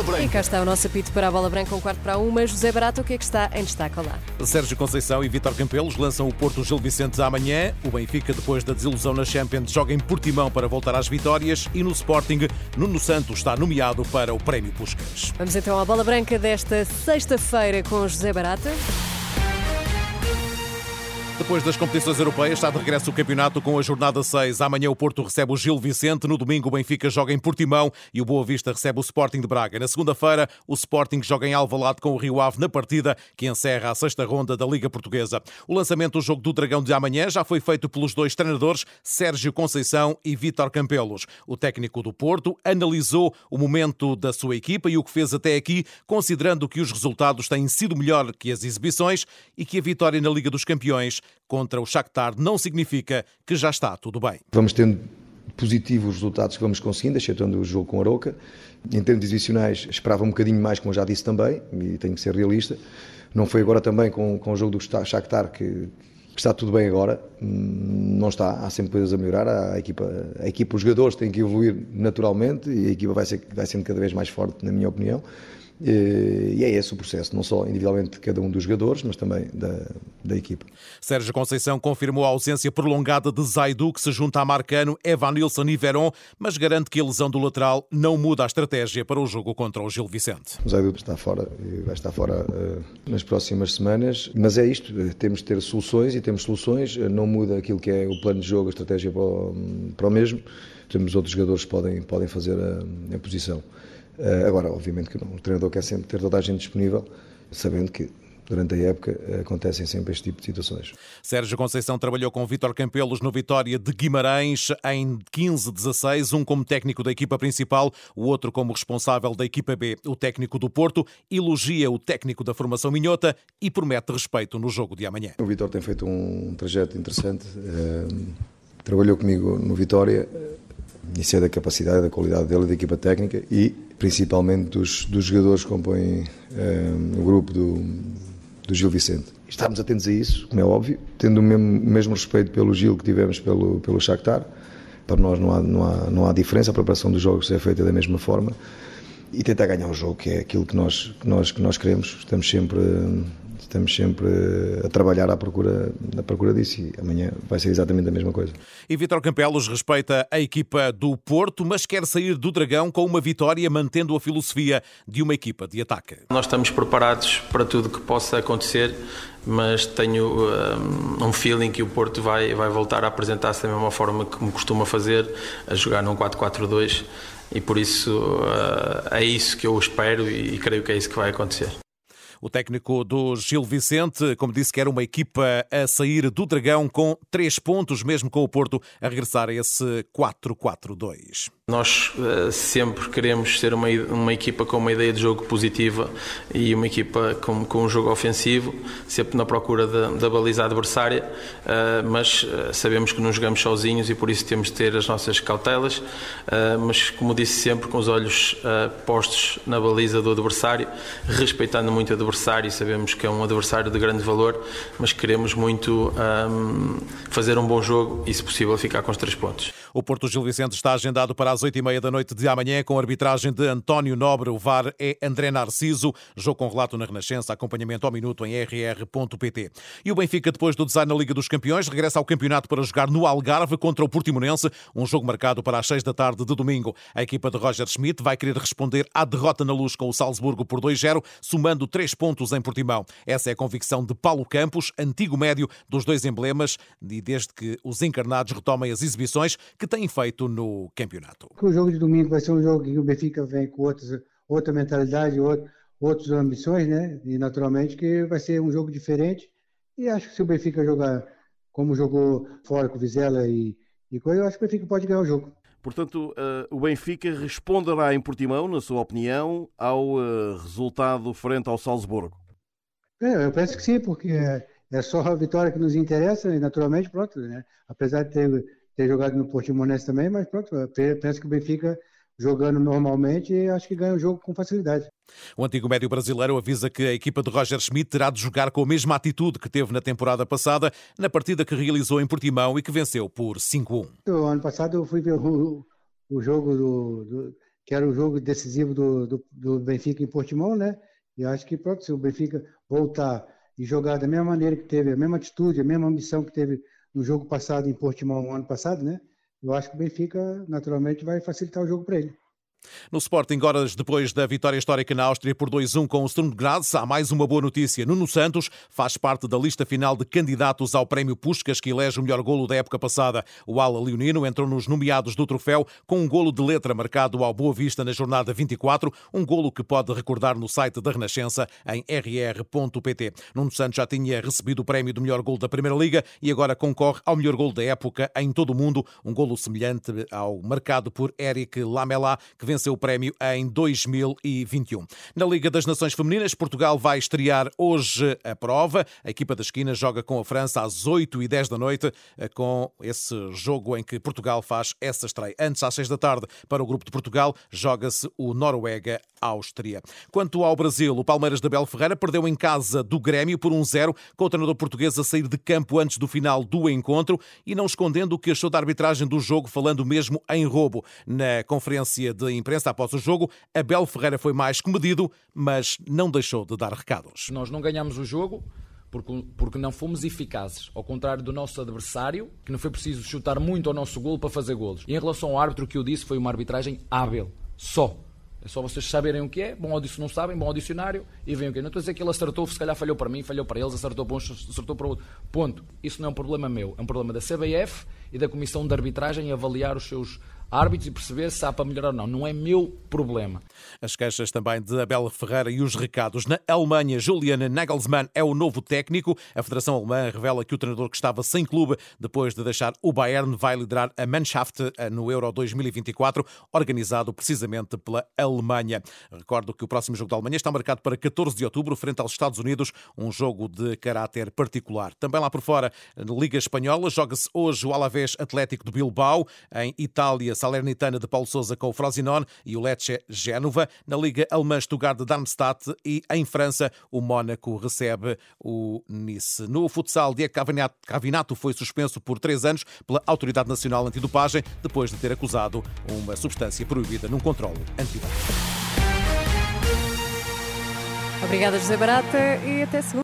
Bola Branca. E cá está o nosso apito para a Bola Branca, um quarto para uma. José Barato, o que é que está em destaque lá? Sérgio Conceição e Vítor Campelos lançam o Porto Gil Vicente amanhã. O Benfica, depois da desilusão na Champions, joga em Portimão para voltar às vitórias. E no Sporting, Nuno Santos está nomeado para o Prémio Puscas. Vamos então à Bola Branca desta sexta-feira com José Barata. Depois das competições europeias, está de regresso o campeonato com a jornada 6. Amanhã o Porto recebe o Gil Vicente, no domingo o Benfica joga em Portimão e o Boa Vista recebe o Sporting de Braga. Na segunda-feira, o Sporting joga em Alvalade com o Rio Ave na partida que encerra a sexta ronda da Liga Portuguesa. O lançamento do jogo do Dragão de amanhã já foi feito pelos dois treinadores, Sérgio Conceição e Vítor Campelos. O técnico do Porto analisou o momento da sua equipa e o que fez até aqui, considerando que os resultados têm sido melhor que as exibições e que a vitória na Liga dos Campeões contra o Shakhtar não significa que já está tudo bem. Vamos tendo positivos os resultados que vamos conseguindo, excetuando o jogo com a Aroca. Em termos adicionais, esperava um bocadinho mais, como já disse também, e tenho que ser realista. Não foi agora também com, com o jogo do Shakhtar que, está tudo bem agora, não está, há sempre coisas a melhorar, a equipa, a equipa os jogadores têm que evoluir naturalmente e a equipa vai, ser, vai sendo cada vez mais forte, na minha opinião. Eh, e é esse o processo, não só individualmente de cada um dos jogadores, mas também da, da equipa. Sérgio Conceição confirmou a ausência prolongada de Zaidu, que se junta a Marcano, Evanilson e Veron, mas garante que a lesão do lateral não muda a estratégia para o jogo contra o Gil Vicente. O Zaidu está fora e vai estar fora uh, nas próximas semanas, mas é isto, eh, temos de ter soluções e temos soluções, não muda aquilo que é o plano de jogo, a estratégia para o, para o mesmo, temos outros jogadores que podem, podem fazer a, a posição. Eh, agora, obviamente que. O treinador quer sempre ter toda a gente disponível, sabendo que durante a época acontecem sempre este tipo de situações. Sérgio Conceição trabalhou com Vítor Campelos no Vitória de Guimarães em 15-16, um como técnico da equipa principal, o outro como responsável da equipa B. O técnico do Porto elogia o técnico da formação minhota e promete respeito no jogo de amanhã. O Vitor tem feito um trajeto interessante, eh, trabalhou comigo no Vitória, isso é da capacidade, da qualidade dele, da equipa técnica e principalmente dos, dos jogadores que compõem um, o grupo do, do Gil Vicente. Estamos atentos a isso, como é óbvio, tendo o mesmo, mesmo respeito pelo Gil que tivemos pelo, pelo Shakhtar. Para nós não há, não, há, não há diferença, a preparação dos jogos é feita da mesma forma e tentar ganhar o jogo, que é aquilo que nós, que nós, que nós queremos. Estamos sempre estamos sempre a trabalhar à procura, à procura disso e amanhã vai ser exatamente a mesma coisa. E Vitor Campelos respeita a equipa do Porto, mas quer sair do Dragão com uma vitória, mantendo a filosofia de uma equipa de ataque. Nós estamos preparados para tudo que possa acontecer, mas tenho um, um feeling que o Porto vai, vai voltar a apresentar-se da mesma forma que me costuma fazer, a jogar num 4-4-2 e por isso uh, é isso que eu espero e creio que é isso que vai acontecer. O técnico do Gil Vicente, como disse, que era uma equipa a sair do Dragão com três pontos, mesmo com o Porto a regressar a esse 4-4-2. Nós uh, sempre queremos ser uma, uma equipa com uma ideia de jogo positiva e uma equipa com, com um jogo ofensivo, sempre na procura da baliza adversária, uh, mas uh, sabemos que não jogamos sozinhos e por isso temos de ter as nossas cautelas, mas como disse sempre, com os olhos postos na baliza do adversário, respeitando muito o adversário, sabemos que é um adversário de grande valor, mas queremos muito um, fazer um bom jogo e, se possível, ficar com os três pontos. O Porto Gil Vicente está agendado para as oito e meia da noite de amanhã com a arbitragem de António Nobre. O VAR é André Narciso. Jogo com relato na Renascença, acompanhamento ao minuto em rr.pt. E o Benfica, depois do design na Liga dos Campeões, regressa ao campeonato para jogar no Algarve contra o Portimonense, um jogo marcado para as seis da tarde de domingo. A equipa de Roger Schmidt vai querer responder à derrota na luz com o Salzburgo por 2-0, somando três pontos em Portimão. Essa é a convicção de Paulo Campos, antigo médio dos dois emblemas, e desde que os encarnados retomem as exibições que têm feito no campeonato. O jogo de domingo vai ser um jogo que o Benfica vem com outros, outra mentalidade, outro, outras ambições, né? E naturalmente que vai ser um jogo diferente. E acho que se o Benfica jogar como jogou fora com o Vizela e, e coisa, eu acho que o Benfica pode ganhar o jogo. Portanto, uh, o Benfica responderá em Portimão, na sua opinião, ao uh, resultado frente ao Salzburgo? É, eu penso que sim, porque é, é, só a vitória que nos interessa e naturalmente, pronto, né? apesar de ter ter jogado no Portimonense também, mas pronto, penso que o Benfica jogando normalmente, acho que ganha o jogo com facilidade. O antigo médio brasileiro avisa que a equipa de Roger Schmidt terá de jogar com a mesma atitude que teve na temporada passada, na partida que realizou em Portimão e que venceu por 5-1. O ano passado eu fui ver o, o jogo do, do que era o jogo decisivo do, do, do Benfica em Portimão, né? E acho que pronto, se o Benfica voltar e jogar da mesma maneira que teve, a mesma atitude, a mesma ambição que teve no jogo passado em Portimão, no ano passado, né? Eu acho que o Benfica, naturalmente, vai facilitar o jogo para ele. No Sporting, horas depois da vitória histórica na Áustria por 2-1 com o Sturm Graz, há mais uma boa notícia. Nuno Santos faz parte da lista final de candidatos ao prémio Puscas, que elege o melhor golo da época passada. O ala leonino entrou nos nomeados do troféu com um golo de letra marcado ao Boa Vista na jornada 24, um golo que pode recordar no site da Renascença em rr.pt. Nuno Santos já tinha recebido o prémio do melhor golo da Primeira Liga e agora concorre ao melhor golo da época em todo o mundo, um golo semelhante ao marcado por Eric Lamela, que venceu o prémio em 2021. Na Liga das Nações Femininas, Portugal vai estrear hoje a prova. A equipa da esquina joga com a França às 8 e 10 da noite, eh, com esse jogo em que Portugal faz essa estreia. Antes, às 6 da tarde, para o grupo de Portugal, joga-se o Noruega-Áustria. Quanto ao Brasil, o Palmeiras de Abel Ferreira perdeu em casa do Grêmio por 1-0, com o treinador português a sair de campo antes do final do encontro e não escondendo o que achou da arbitragem do jogo, falando mesmo em roubo. Na conferência de imprensa após o jogo, Abel Ferreira foi mais comedido, mas não deixou de dar recados. Nós não ganhamos o jogo porque, porque não fomos eficazes, ao contrário do nosso adversário, que não foi preciso chutar muito ao nosso golo para fazer golos. E em relação ao árbitro, o que eu disse foi uma arbitragem hábil, só. É só vocês saberem o que é, bom se não sabem, bom ao dicionário e veem o que é. Não estou a dizer que ele acertou, se calhar falhou para mim, falhou para eles, acertou para uns, acertou para outro. Ponto. Isso não é um problema meu, é um problema da CBF e da Comissão de Arbitragem avaliar os seus árbitros e perceber se há para melhorar ou não. Não é meu problema. As queixas também de Abel Ferreira e os recados. Na Alemanha, Julian Nagelsmann é o novo técnico. A Federação Alemã revela que o treinador que estava sem clube depois de deixar o Bayern vai liderar a Mannschaft no Euro 2024, organizado precisamente pela Alemanha. Recordo que o próximo jogo da Alemanha está marcado para 14 de outubro, frente aos Estados Unidos, um jogo de caráter particular. Também lá por fora, na Liga Espanhola, joga-se hoje o Alavés Atlético de Bilbao. Em Itália, Salernitana de Paulo Sousa com o Frosinone e o Lecce Génova. Na Liga Alemã, Stuttgart Darmstadt e em França, o Mónaco recebe o Nice. No futsal, Diego Cavinato foi suspenso por três anos pela Autoridade Nacional Antidopagem depois de ter acusado uma substância proibida num controle antidopagem. Obrigada, José Barata, e até segunda.